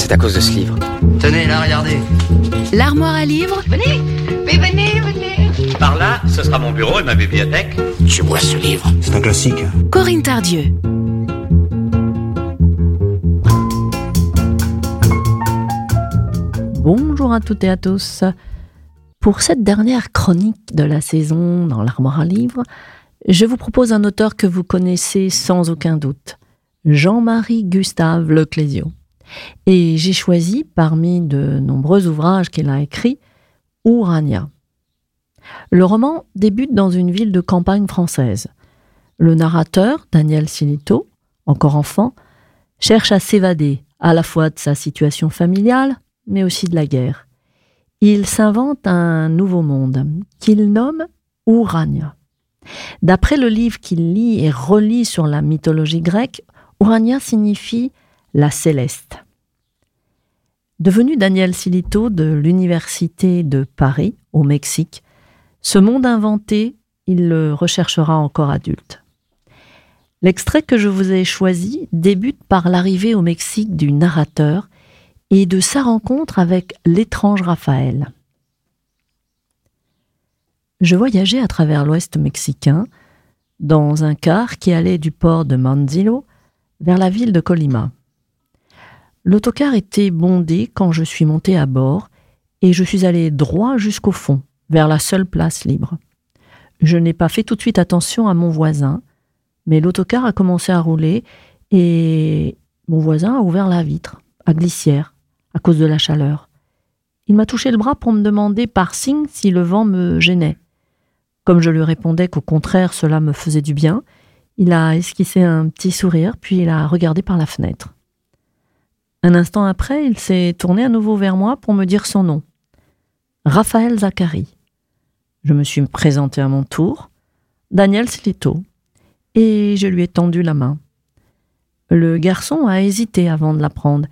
C'est à cause de ce livre. Tenez, là, regardez. L'armoire à livres Venez, mais venez, venez. Par là, ce sera mon bureau et ma bibliothèque. Tu vois ce livre C'est un classique. Corinne Tardieu. Bonjour à toutes et à tous. Pour cette dernière chronique de la saison dans l'armoire à livres, je vous propose un auteur que vous connaissez sans aucun doute, Jean-Marie Gustave Leclésio. Et j'ai choisi, parmi de nombreux ouvrages qu'il a écrits, Urania. Le roman débute dans une ville de campagne française. Le narrateur, Daniel Silito, encore enfant, cherche à s'évader à la fois de sa situation familiale, mais aussi de la guerre. Il s'invente un nouveau monde qu'il nomme Urania. D'après le livre qu'il lit et relit sur la mythologie grecque, Urania signifie la céleste. Devenu Daniel Silito de l'Université de Paris, au Mexique, ce monde inventé, il le recherchera encore adulte. L'extrait que je vous ai choisi débute par l'arrivée au Mexique du narrateur et de sa rencontre avec l'étrange Raphaël. Je voyageais à travers l'ouest mexicain dans un car qui allait du port de Manzilo vers la ville de Colima. L'autocar était bondé quand je suis monté à bord et je suis allé droit jusqu'au fond, vers la seule place libre. Je n'ai pas fait tout de suite attention à mon voisin, mais l'autocar a commencé à rouler et mon voisin a ouvert la vitre, à glissière, à cause de la chaleur. Il m'a touché le bras pour me demander par signe si le vent me gênait. Comme je lui répondais qu'au contraire cela me faisait du bien, il a esquissé un petit sourire, puis il a regardé par la fenêtre. Un instant après, il s'est tourné à nouveau vers moi pour me dire son nom. Raphaël Zachary. Je me suis présenté à mon tour. Daniel Slito. Et je lui ai tendu la main. Le garçon a hésité avant de la prendre,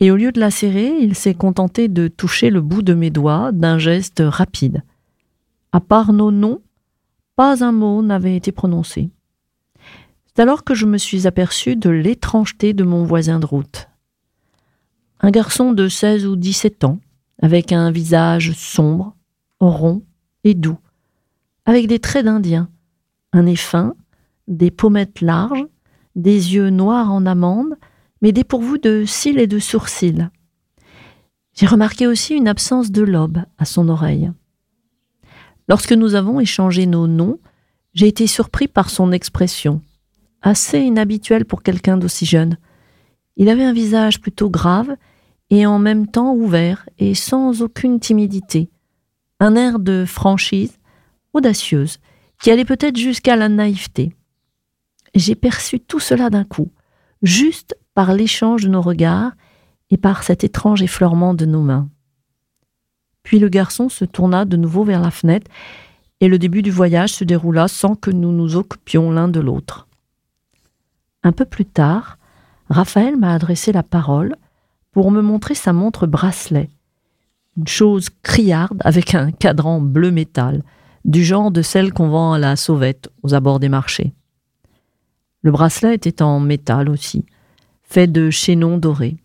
et au lieu de la serrer, il s'est contenté de toucher le bout de mes doigts d'un geste rapide. À part nos noms, pas un mot n'avait été prononcé. C'est alors que je me suis aperçu de l'étrangeté de mon voisin de route. Un garçon de 16 ou 17 ans, avec un visage sombre, rond et doux, avec des traits d'Indien, un nez fin, des pommettes larges, des yeux noirs en amande, mais dépourvus de cils et de sourcils. J'ai remarqué aussi une absence de lobe à son oreille. Lorsque nous avons échangé nos noms, j'ai été surpris par son expression, assez inhabituelle pour quelqu'un d'aussi jeune. Il avait un visage plutôt grave et en même temps ouvert et sans aucune timidité, un air de franchise audacieuse qui allait peut-être jusqu'à la naïveté. J'ai perçu tout cela d'un coup, juste par l'échange de nos regards et par cet étrange effleurement de nos mains. Puis le garçon se tourna de nouveau vers la fenêtre et le début du voyage se déroula sans que nous nous occupions l'un de l'autre. Un peu plus tard, Raphaël m'a adressé la parole pour me montrer sa montre bracelet, une chose criarde avec un cadran bleu métal, du genre de celle qu'on vend à la sauvette aux abords des marchés. Le bracelet était en métal aussi, fait de chaînons dorés.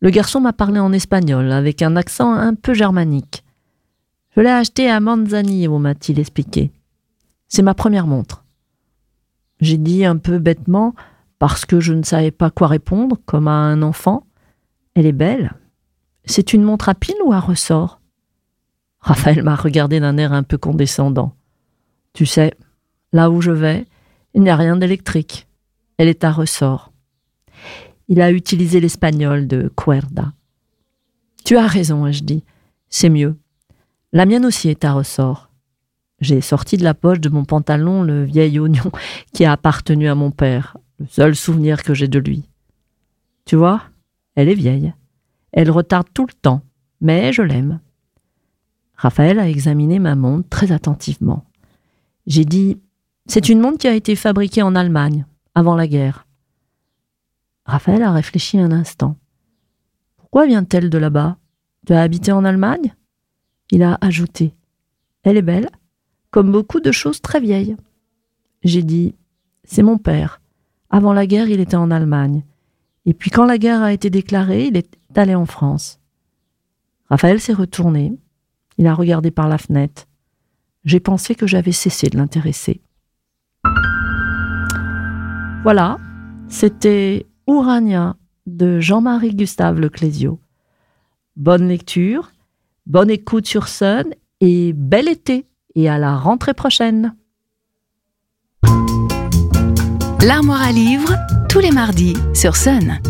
Le garçon m'a parlé en espagnol, avec un accent un peu germanique. Je l'ai acheté à Manzanillo, m'a-t-il expliqué. C'est ma première montre. J'ai dit un peu bêtement, parce que je ne savais pas quoi répondre, comme à un enfant. Elle est belle. C'est une montre à pile ou à ressort? Raphaël m'a regardé d'un air un peu condescendant. Tu sais, là où je vais, il n'y a rien d'électrique. Elle est à ressort. Il a utilisé l'espagnol de cuerda. Tu as raison, ai-je dit. C'est mieux. La mienne aussi est à ressort. J'ai sorti de la poche de mon pantalon le vieil oignon qui a appartenu à mon père, le seul souvenir que j'ai de lui. Tu vois, elle est vieille. Elle retarde tout le temps, mais je l'aime. Raphaël a examiné ma montre très attentivement. J'ai dit C'est une montre qui a été fabriquée en Allemagne, avant la guerre. Raphaël a réfléchi un instant. Pourquoi vient-elle de là-bas? Tu as habité en Allemagne? Il a ajouté Elle est belle, comme beaucoup de choses très vieilles. J'ai dit C'est mon père. Avant la guerre, il était en Allemagne. Et puis quand la guerre a été déclarée, il est allé en France. Raphaël s'est retourné. Il a regardé par la fenêtre. J'ai pensé que j'avais cessé de l'intéresser. Voilà, c'était Urania de Jean-Marie Gustave Leclésio. Bonne lecture, bonne écoute sur Sun et bel été et à la rentrée prochaine. L'armoire à livres, tous les mardis sur Sun.